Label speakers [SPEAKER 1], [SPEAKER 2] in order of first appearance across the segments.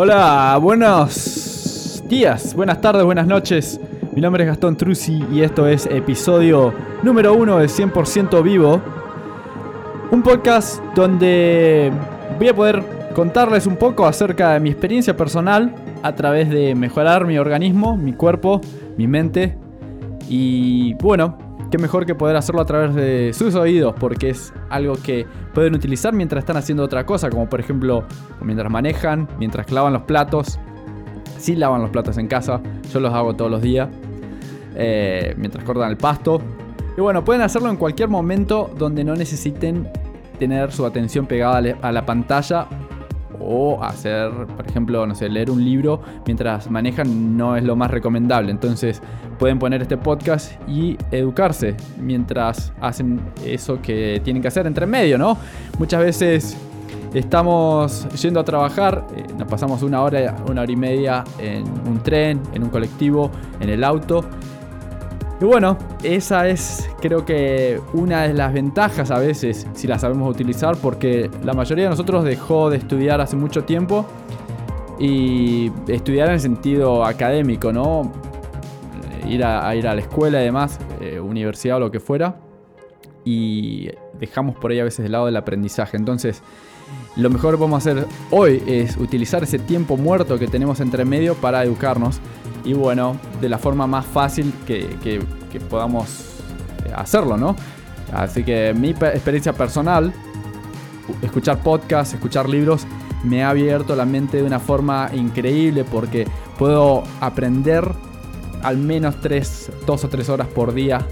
[SPEAKER 1] Hola, buenos días, buenas tardes, buenas noches. Mi nombre es Gastón Truzzi y esto es episodio número uno de 100% Vivo. Un podcast donde voy a poder contarles un poco acerca de mi experiencia personal a través de mejorar mi organismo, mi cuerpo, mi mente. Y bueno, qué mejor que poder hacerlo a través de sus oídos, porque es algo que pueden utilizar mientras están haciendo otra cosa, como por ejemplo mientras manejan, mientras lavan los platos. Si lavan los platos en casa, yo los hago todos los días, eh, mientras cortan el pasto. Y bueno, pueden hacerlo en cualquier momento donde no necesiten tener su atención pegada a la pantalla o hacer, por ejemplo, no sé, leer un libro mientras manejan no es lo más recomendable. Entonces pueden poner este podcast y educarse mientras hacen eso que tienen que hacer entre medio, ¿no? Muchas veces estamos yendo a trabajar, eh, nos pasamos una hora, una hora y media en un tren, en un colectivo, en el auto y bueno, esa es creo que una de las ventajas a veces si la sabemos utilizar porque la mayoría de nosotros dejó de estudiar hace mucho tiempo y estudiar en el sentido académico, ¿no? Ir a, ir a la escuela y demás, eh, universidad o lo que fuera y dejamos por ahí a veces de lado el aprendizaje. Entonces, lo mejor que podemos hacer hoy es utilizar ese tiempo muerto que tenemos entre medio para educarnos y bueno, de la forma más fácil que, podamos eh, hacerlo, ¿no? Así que mi experiencia personal, escuchar podcasts, escuchar libros, me ha abierto la mente de una forma increíble porque puedo aprender al menos tres, dos o tres horas por día.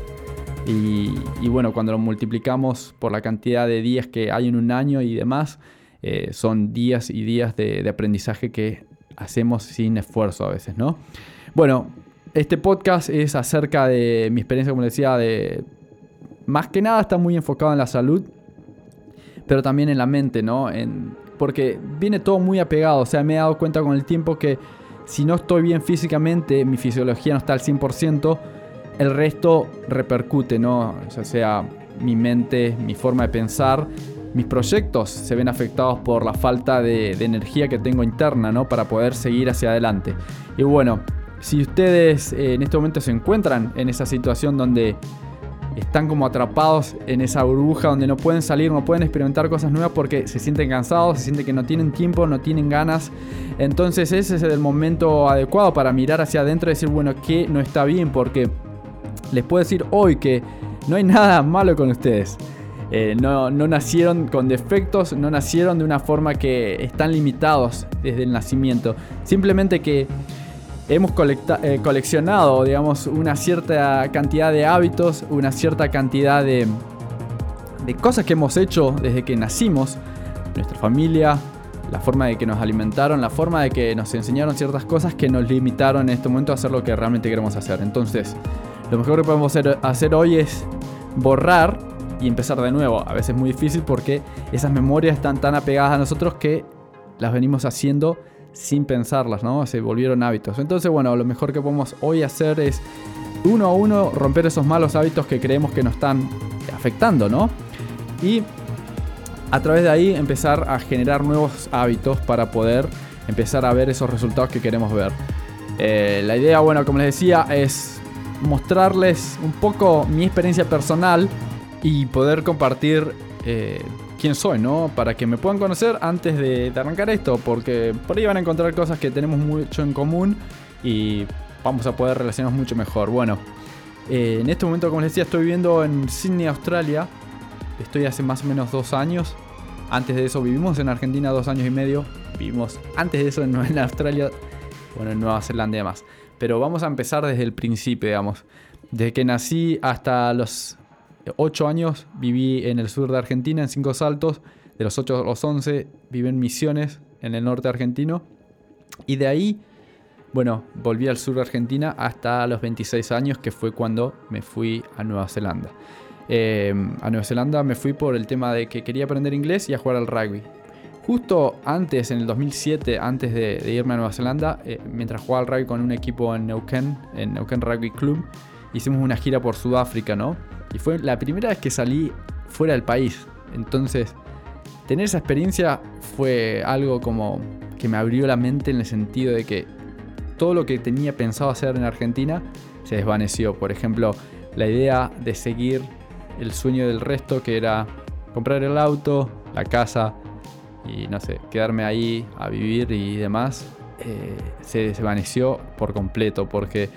[SPEAKER 1] Y, bueno, cuando lo multiplicamos por la cantidad de días que hay en un año y demás, eh, son días y días de aprendizaje que hacemos sin esfuerzo a veces, ¿no? Bueno, este podcast es acerca de mi experiencia, como decía, de... Más que nada está muy enfocado en la salud, pero también en la mente, ¿no? Porque viene todo muy apegado, o sea, me he dado cuenta con el tiempo que si no estoy bien físicamente, mi fisiología no está al 100%, el resto repercute, ¿no? O sea, mi mente, mi forma de pensar, mis proyectos se ven afectados por la falta de, de energía que tengo interna, ¿no? Para poder seguir hacia adelante. Y bueno, si ustedes eh, en este momento se encuentran en esa situación donde están como atrapados en esa burbuja donde no pueden salir, no pueden experimentar cosas nuevas porque se sienten cansados, se sienten que no tienen tiempo, no tienen ganas. Entonces ese es el momento adecuado para mirar hacia adentro y decir, bueno, ¿qué no está bien? Porque les puedo decir hoy que no hay nada malo con ustedes. Eh, no, no nacieron con defectos, no nacieron de una forma que están limitados desde el nacimiento. Simplemente que hemos eh, coleccionado, digamos, una cierta cantidad de hábitos, una cierta cantidad de, cosas que hemos hecho desde que nacimos, nuestra familia, la forma de que nos alimentaron, la forma de que nos enseñaron ciertas cosas que nos limitaron en este momento a hacer lo que realmente queremos hacer. Entonces, lo mejor que podemos hacer, hacer hoy es borrar y empezar de nuevo. A veces es muy difícil porque esas memorias están tan apegadas a nosotros que las venimos haciendo sin pensarlas, ¿no? Se volvieron hábitos. Entonces, bueno, lo mejor que podemos hoy hacer es uno a uno romper esos malos hábitos que creemos que nos están afectando, ¿no? Y a través de ahí empezar a generar nuevos hábitos para poder empezar a ver esos resultados que queremos ver. Eh, la idea, bueno, como les decía, es mostrarles un poco mi experiencia personal y poder compartir eh, quién soy, ¿no? Para que me puedan conocer antes de, arrancar esto, porque por ahí van a encontrar cosas que tenemos mucho en común y vamos a poder relacionarnos mucho mejor. Bueno, eh, en este momento, como les decía, estoy viviendo en Sydney, Australia. Estoy hace más o menos dos años. Antes de eso vivimos en Argentina dos años y medio. Vivimos antes de eso en, en Australia, bueno, en Nueva Zelanda y demás. Pero vamos a empezar desde el principio, digamos. Desde que nací hasta los 8 años viví en el sur de Argentina, en Cinco Saltos. De los 8 a los 11 viví en Misiones, en el norte argentino. Y de ahí, bueno, volví al sur de Argentina hasta los 26 años, que fue cuando me fui a Nueva Zelanda. Em, a Nueva Zelanda me fui por el tema de que quería aprender inglés y a jugar al rugby. Justo antes, en el 2007, antes de, irme a Nueva Zelanda, eh, mientras jugaba al rugby con un equipo en Neuquén, en Neuquén Rugby Club, hicimos una gira por Sudáfrica, ¿no? Y fue la primera vez que salí fuera del país. Entonces, tener esa experiencia fue algo como que me abrió la mente en el sentido de que todo lo que tenía pensado hacer en Argentina se desvaneció. Por ejemplo, la idea de seguir el sueño del resto, que era comprar el auto, la casa y no sé, quedarme ahí a vivir y demás, eh, se desvaneció por completo. Porque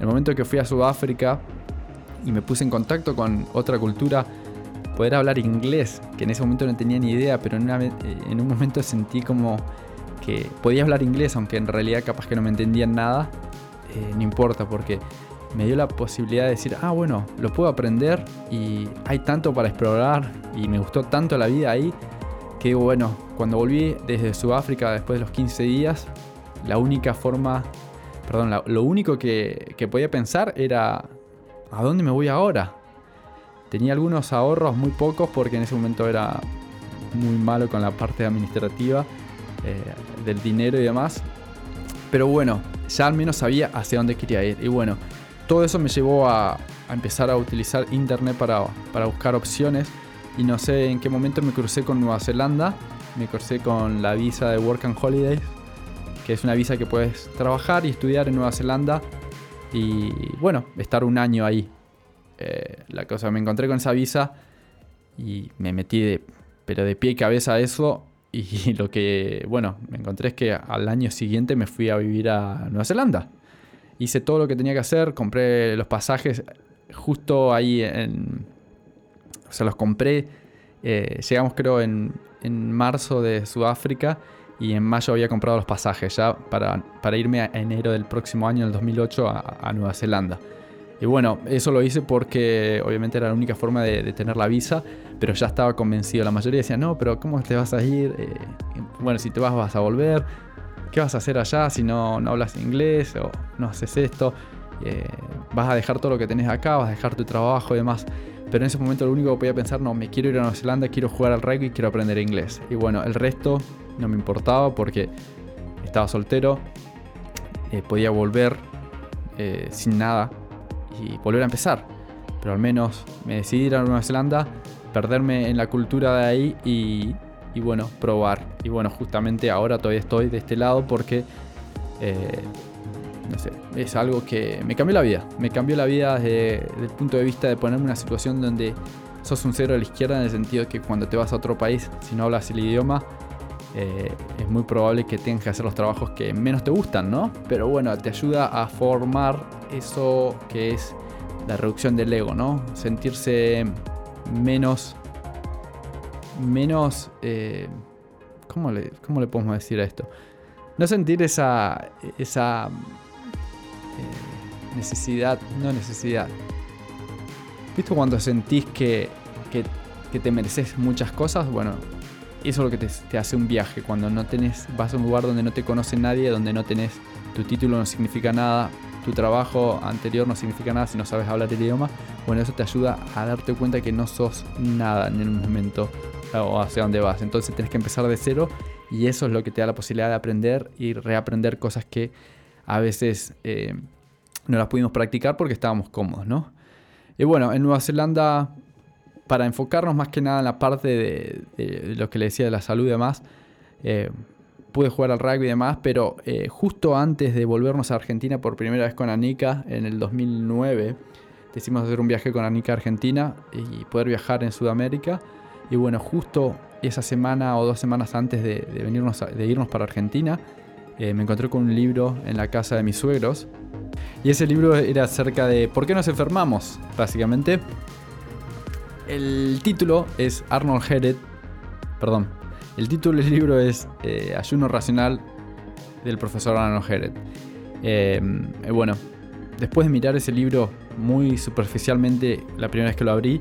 [SPEAKER 1] el momento que fui a Sudáfrica y me puse en contacto con otra cultura, poder hablar inglés, que en ese momento no tenía ni idea, pero en, en un momento sentí como que podía hablar inglés, aunque en realidad capaz que no me entendían nada, eh, no importa, porque me dio la posibilidad de decir, ah, bueno, lo puedo aprender y hay tanto para explorar y me gustó tanto la vida ahí, que bueno, cuando volví desde Sudáfrica después de los 15 días, la única forma, perdón, lo único que, que podía pensar era, ¿a dónde me voy ahora? Tenía algunos ahorros, muy pocos, porque en ese momento era muy malo con la parte administrativa eh, del dinero y demás. Pero bueno, ya al menos sabía hacia dónde quería ir. Y bueno, todo eso me llevó a, empezar a utilizar internet para, para, buscar opciones. Y no sé en qué momento me crucé con Nueva Zelanda. Me crucé con la visa de Work and Holidays, que es una visa que puedes trabajar y estudiar en Nueva Zelanda. Y bueno, estar un año ahí. Eh, la cosa, me encontré con esa visa y me metí de, pero de pie y cabeza a eso y lo que, bueno, me encontré es que al año siguiente me fui a vivir a Nueva Zelanda. Hice todo lo que tenía que hacer, compré los pasajes justo ahí en... O sea, los compré. Eh, llegamos creo en, en, marzo de Sudáfrica y en mayo había comprado los pasajes ya para, para irme a enero del próximo año, en el 2008, a, a Nueva Zelanda. Y bueno, eso lo hice porque obviamente era la única forma de, tener la visa, pero ya estaba convencido. La mayoría decía, no, pero ¿cómo te vas a ir? Eh, bueno, si te vas vas a volver. ¿Qué vas a hacer allá si no, no hablas inglés o no haces esto? Eh, vas a dejar todo lo que tenés acá, vas a dejar tu trabajo y demás. Pero en ese momento lo único que podía pensar, no, me quiero ir a Nueva Zelanda, quiero jugar al rugby y quiero aprender inglés. Y bueno, el resto no me importaba porque estaba soltero, eh, podía volver sin nada, y volver a empezar. Pero al menos me decidí ir a Nueva Zelanda, perderme en la cultura de ahí y, y bueno, probar. Y bueno, justamente ahora todavía estoy de este lado porque, eh, no sé, es algo que me cambió la vida. Me cambió la vida desde, el punto de vista de ponerme en una situación donde sos un cero a la izquierda en el sentido de que cuando te vas a otro país, si no hablas el idioma, eh, es muy probable que tengas que hacer los trabajos que menos te gustan, ¿no? Pero bueno, te ayuda a formar eso que es la reducción del ego, ¿no? Sentirse menos... Menos... Eh, ¿cómo, le, ¿Cómo le podemos decir a esto? No sentir esa... esa eh, necesidad, no necesidad. ¿Viste cuando sentís que, que, que te mereces muchas cosas? Bueno, eso es lo que te, hace un viaje. Cuando no tenés, vas a un lugar donde no te conoce nadie, donde no tenés, tu título no significa nada, tu trabajo anterior no significa nada si no sabes hablar el idioma. Bueno, eso te ayuda a darte cuenta que no sos nada en el momento o hacia dónde vas. Entonces tienes que empezar de cero y eso es lo que te da la posibilidad de aprender y reaprender cosas que a veces eh, no las pudimos practicar porque estábamos cómodos, ¿no? Y bueno, en Nueva Zelanda para enfocarnos más que nada en la parte de, lo que le decía de la salud y demás, eh, pude jugar al rugby y demás, pero eh, justo antes de volvernos a Argentina por primera vez con Anika en el 2009, decidimos hacer un viaje con Anika a Argentina y poder viajar en Sudamérica. Y bueno, justo esa semana o dos semanas antes de, venirnos de irnos para Argentina, eh, me encontré con un libro en la casa de mis suegros. Y ese libro era acerca de por qué nos enfermamos, básicamente. El título es Arnold Hered. Perdón. El título del libro es eh, Ayuno Racional del profesor Arnold Hered. Em, eh, bueno, después de mirar ese libro muy superficialmente, la primera vez que lo abrí,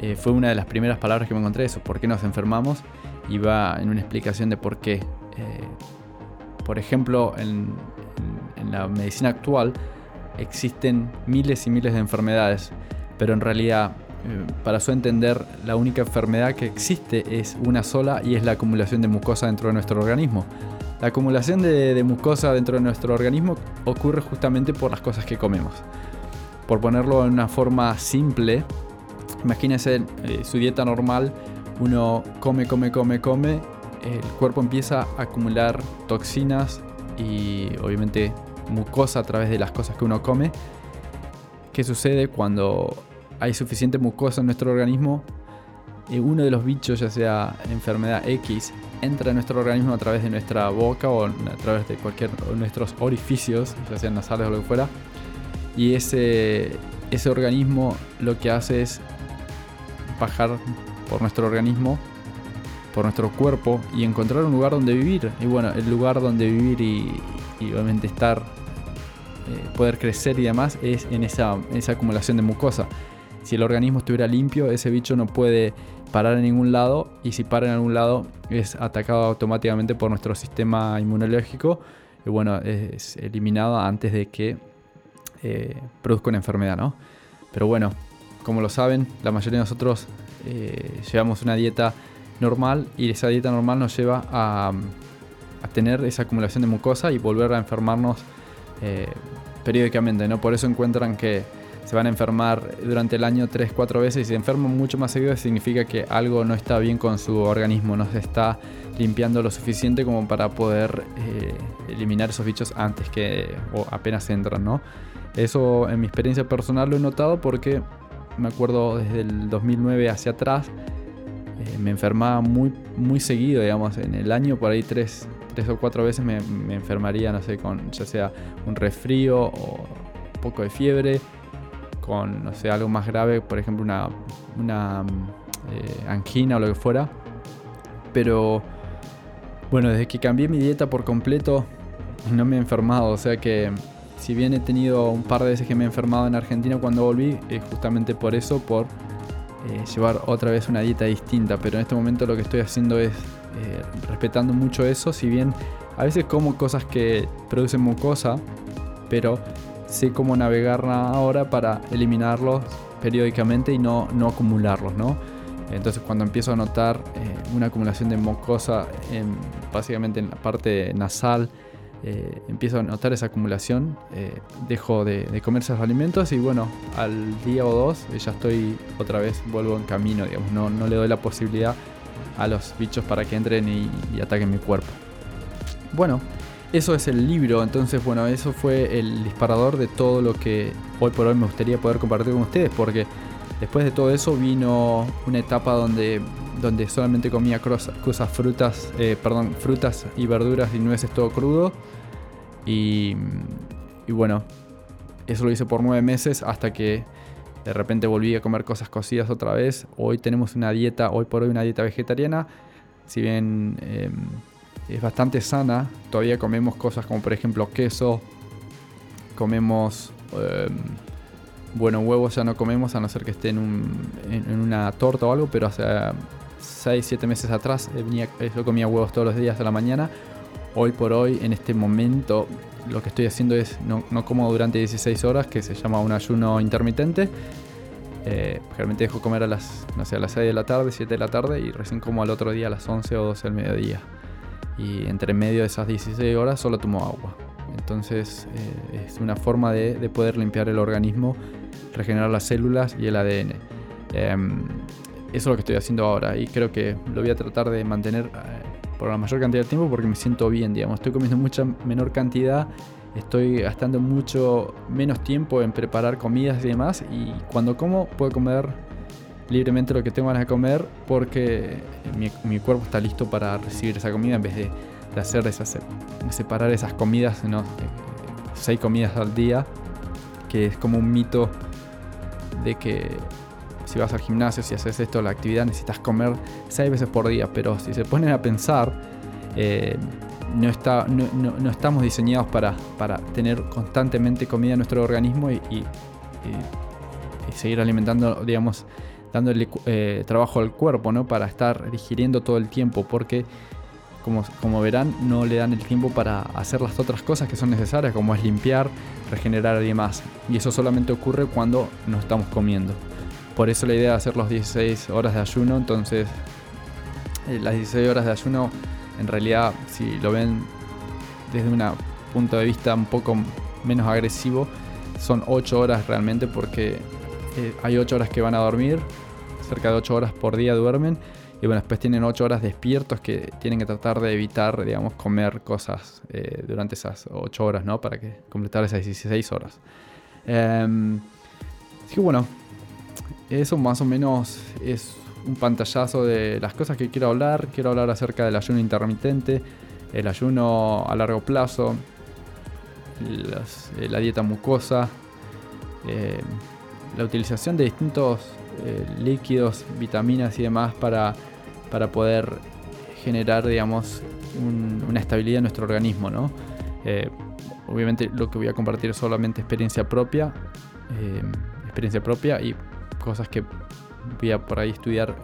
[SPEAKER 1] eh, fue una de las primeras palabras que me encontré, eso, ¿por qué nos enfermamos? Y va en una explicación de por qué. por ejemplo, en la medicina actual existen miles y miles de enfermedades, pero en realidad eh, para su entender, la única enfermedad que existe es una sola y es la acumulación de mucosa dentro de nuestro organismo. La acumulación de, mucosa dentro de nuestro organismo ocurre justamente por las cosas que comemos. Por ponerlo en una forma simple, imagínense eh, su dieta normal, uno come, come, come, come, el cuerpo empieza a acumular toxinas y obviamente mucosa a través de las cosas que uno come. ¿Qué sucede cuando hay suficiente mucosa en nuestro organismo? Y uno de los bichos, ya sea enfermedad X, entra en nuestro organismo a través de nuestra boca o a través de cualquier de nuestros orificios, ya sean nasales o lo que fuera. Y ese, ese organismo lo que hace es bajar por nuestro organismo, por nuestro cuerpo y encontrar un lugar donde vivir. Y bueno, el lugar donde vivir y, obviamente estar, eh, poder crecer y demás es en esa, esa acumulación de mucosa. Si el organismo estuviera limpio, ese bicho no puede parar en ningún lado y si para en algún lado es atacado automáticamente por nuestro sistema inmunológico y bueno, es eliminado antes de que eh, produzca una enfermedad, ¿no? Pero bueno, como lo saben, la mayoría de nosotros eh, llevamos una dieta normal y esa dieta normal nos lleva a, tener esa acumulación de mucosa y volver a enfermarnos eh, periódicamente, ¿no? Por eso encuentran que se van a enfermar durante el año 3-4 veces y se enferman mucho más seguido significa que algo no está bien con su organismo, no se está limpiando lo suficiente como para poder eh, eliminar esos bichos antes que o apenas entran, ¿no? Eso en mi experiencia personal lo he notado porque me acuerdo desde el 2009 hacia atrás eh, me enfermaba muy, muy seguido, digamos, en el año por ahí tres, tres o cuatro veces me, me enfermaría, no sé, con ya sea un resfrío o un poco de fiebre con, no sé, algo más grave, por ejemplo, una, eh, angina o lo que fuera. Pero bueno, desde que cambié mi dieta por completo, no me he enfermado. O sea que, si bien he tenido un par de veces que me he enfermado en Argentina cuando volví, es justamente por eso, por eh, llevar otra vez una dieta distinta. Pero en este momento lo que estoy haciendo es eh, respetando mucho eso. Si bien a veces como cosas que producen mucosa, pero sé cómo navegar ahora para eliminarlos periódicamente y no, no acumularlos, ¿no? Entonces cuando empiezo a notar eh, una acumulación de mucosa en, básicamente en la parte nasal, eh, empiezo a notar esa acumulación, eh, dejo de, comer esos alimentos y bueno, al día o dos ya estoy otra vez, vuelvo en camino, digamos, no, no le doy la posibilidad a los bichos para que entren y, y ataquen mi cuerpo. Bueno, eso es el libro, entonces bueno, eso fue el disparador de todo lo que hoy por hoy me gustaría poder compartir con ustedes, porque después de todo eso vino una etapa donde, donde solamente comía cosas, frutas, eh, perdón, frutas y verduras y nueces todo crudo. Y, y bueno, eso lo hice por nueve meses hasta que de repente volví a comer cosas cocidas otra vez. Hoy tenemos una dieta, hoy por hoy una dieta vegetariana. Si bien em, es bastante sana. Todavía comemos cosas como por ejemplo queso, comemos... Em, bueno, huevos ya no comemos a no ser que esté en, una torta o algo, pero hace 6, 7 meses atrás venía, yo comía huevos todos los días a la mañana. Hoy por hoy, en este momento, lo que estoy haciendo es no, no como durante 16 horas, que se llama un ayuno intermitente. Eh, generalmente dejo comer a las, no sé, a las 6 de la tarde, 7 de la tarde y recién como al otro día a las 11 o 12 del mediodía y entre medio de esas 16 horas solo tomo agua. Entonces eh, es una forma de, poder limpiar el organismo, regenerar las células y el ADN. Em, eso es lo que estoy haciendo ahora y creo que lo voy a tratar de mantener eh, por la mayor cantidad de tiempo porque me siento bien, digamos. Estoy comiendo mucha menor cantidad, estoy gastando mucho menos tiempo en preparar comidas y demás y cuando como puedo comer libremente lo que tengo ganas de comer porque mi, cuerpo está listo para recibir esa comida en vez de, hacer esas, separar esas comidas, ¿no? seis comidas al día, que es como un mito de que si vas al gimnasio, si haces esto, la actividad, necesitas comer seis veces por día, pero si se ponen a pensar, eh, no, está, no, estamos diseñados para, para, tener constantemente comida en nuestro organismo y seguir alimentando, digamos, dándole eh, trabajo al cuerpo, ¿no? Para estar digiriendo todo el tiempo, porque como, como, verán, no le dan el tiempo para hacer las otras cosas que son necesarias, como es limpiar, regenerar y demás. Y eso solamente ocurre cuando no estamos comiendo. Por eso la idea de hacer los 16 horas de ayuno, entonces eh, las 16 horas de ayuno, en realidad, si lo ven desde un punto de vista un poco menos agresivo, son 8 horas realmente porque eh, hay 8 horas que van a dormir, cerca de 8 horas por día duermen, y bueno, después tienen 8 horas despiertos que tienen que tratar de evitar, digamos, comer cosas eh, durante esas 8 horas, ¿no? Para que completar esas 16 horas. Em, así que bueno, eso más o menos es un pantallazo de las cosas que quiero hablar. Quiero hablar acerca del ayuno intermitente, el ayuno a largo plazo, eh, la dieta mucosa, eh, la utilización de distintos eh, líquidos, vitaminas y demás para, para poder generar, digamos, una estabilidad en nuestro organismo, ¿no? obviamente lo que voy a compartir es solamente experiencia propia, experiencia propia y cosas que voy a por ahí estudiar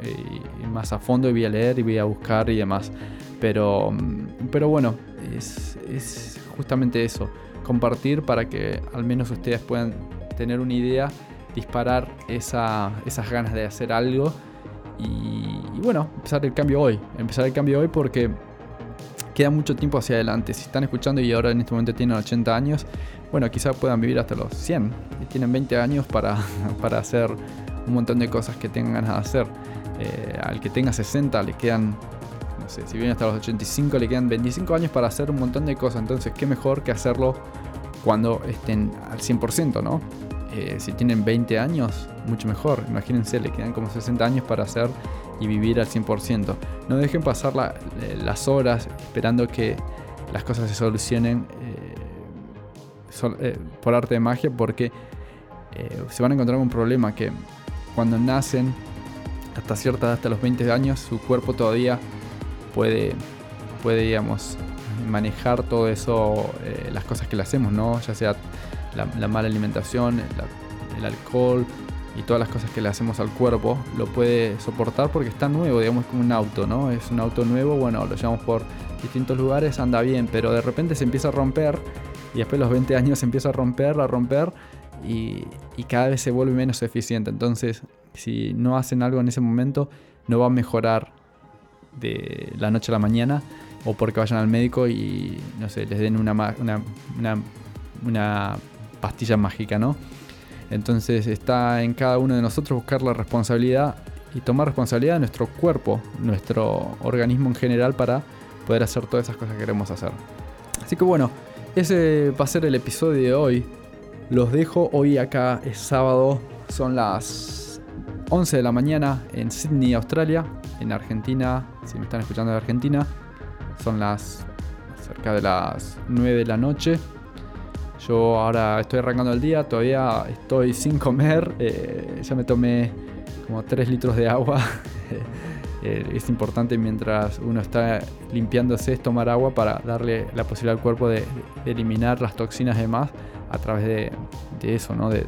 [SPEAKER 1] más a fondo y voy a leer y voy a buscar y demás. Pero, mm, pero bueno, es, es justamente eso compartir para que al menos ustedes puedan tener una idea, disparar esas ganas de hacer algo y, bueno, empezar el cambio hoy. Empezar el cambio hoy porque queda mucho tiempo hacia adelante. Si están escuchando y ahora en este momento tienen 80 años, bueno, quizás puedan vivir hasta los 100 y tienen 20 años para, para hacer un montón de cosas que tengan ganas de hacer. Eh, al que tenga 60 le quedan no sé, si viene hasta los 85 le quedan 25 años para hacer un montón de cosas, entonces qué mejor que hacerlo cuando estén al 100%, ¿no? Eh, si tienen 20 años, mucho mejor. Imagínense, le quedan como 60 años para hacer y vivir al 100%. No dejen pasar eh, las horas esperando que las cosas se solucionen eh, por arte de magia porque se van a encontrar un problema que cuando nacen hasta cierta hasta los 20 años, su cuerpo todavía puede, puede digamos, manejar todo eso, eh, las cosas que le hacemos, ¿no? Ya sea la, mala alimentación, el alcohol y todas las cosas que le hacemos al cuerpo, lo puede soportar porque está nuevo, digamos, como un auto, ¿no? Es un auto nuevo, bueno, lo llevamos por distintos lugares, anda bien, pero de repente se empieza a romper y después de los 20 años se empieza a romper, a romper y, y cada vez se vuelve menos eficiente. Entonces, si no hacen algo en ese momento, no va a mejorar de la noche a la mañana o porque vayan al médico y no sé, les den una, una, pastilla mágica, ¿no? Entonces está en cada uno de nosotros buscar la responsabilidad y tomar responsabilidad de nuestro cuerpo, nuestro organismo en general para poder hacer todas esas cosas que queremos hacer. Así que bueno, ese va a ser el episodio de hoy. Los dejo hoy acá es sábado, son las 11 de la mañana en Sydney, Australia, en Argentina, si me están escuchando de Argentina. Son las cerca de las 9 de la noche. Yo ahora estoy arrancando el día, todavía estoy sin comer. Eh, ya me tomé como 3 litros de agua. Eh, es importante mientras uno está limpiándose es tomar agua para darle la posibilidad al cuerpo de, eliminar las toxinas y demás a través de, eso, ¿no? De,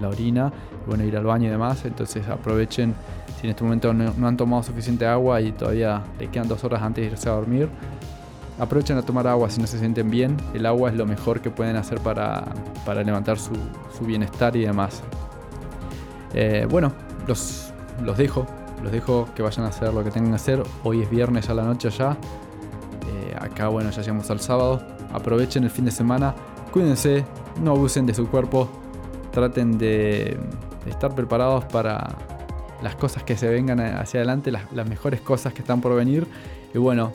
[SPEAKER 1] la orina. bueno, ir al baño y demás. Entonces aprovechen si en este momento no, han tomado suficiente agua y todavía le quedan dos horas antes de irse a dormir, aprovechen a tomar agua si no se sienten bien. El agua es lo mejor que pueden hacer para, levantar su, bienestar y demás. Eh, bueno, los, los dejo. Los dejo que vayan a hacer lo que tengan que hacer. Hoy es viernes a la noche ya. Eh, acá, bueno, ya llegamos al sábado. Aprovechen el fin de semana. Cuídense. No abusen de su cuerpo. Traten de estar preparados para, las cosas que se vengan hacia adelante, las, mejores cosas que están por venir. Y bueno,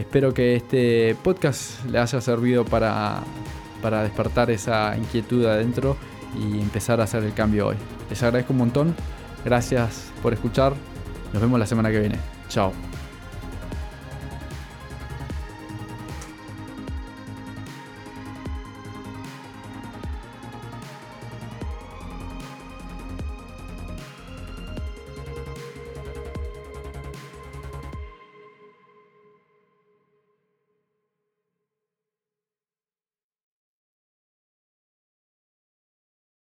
[SPEAKER 1] espero que este podcast le haya servido para, para despertar esa inquietud adentro y empezar a hacer el cambio hoy. Les agradezco un montón. Gracias por escuchar. Nos vemos la semana que viene. Chao.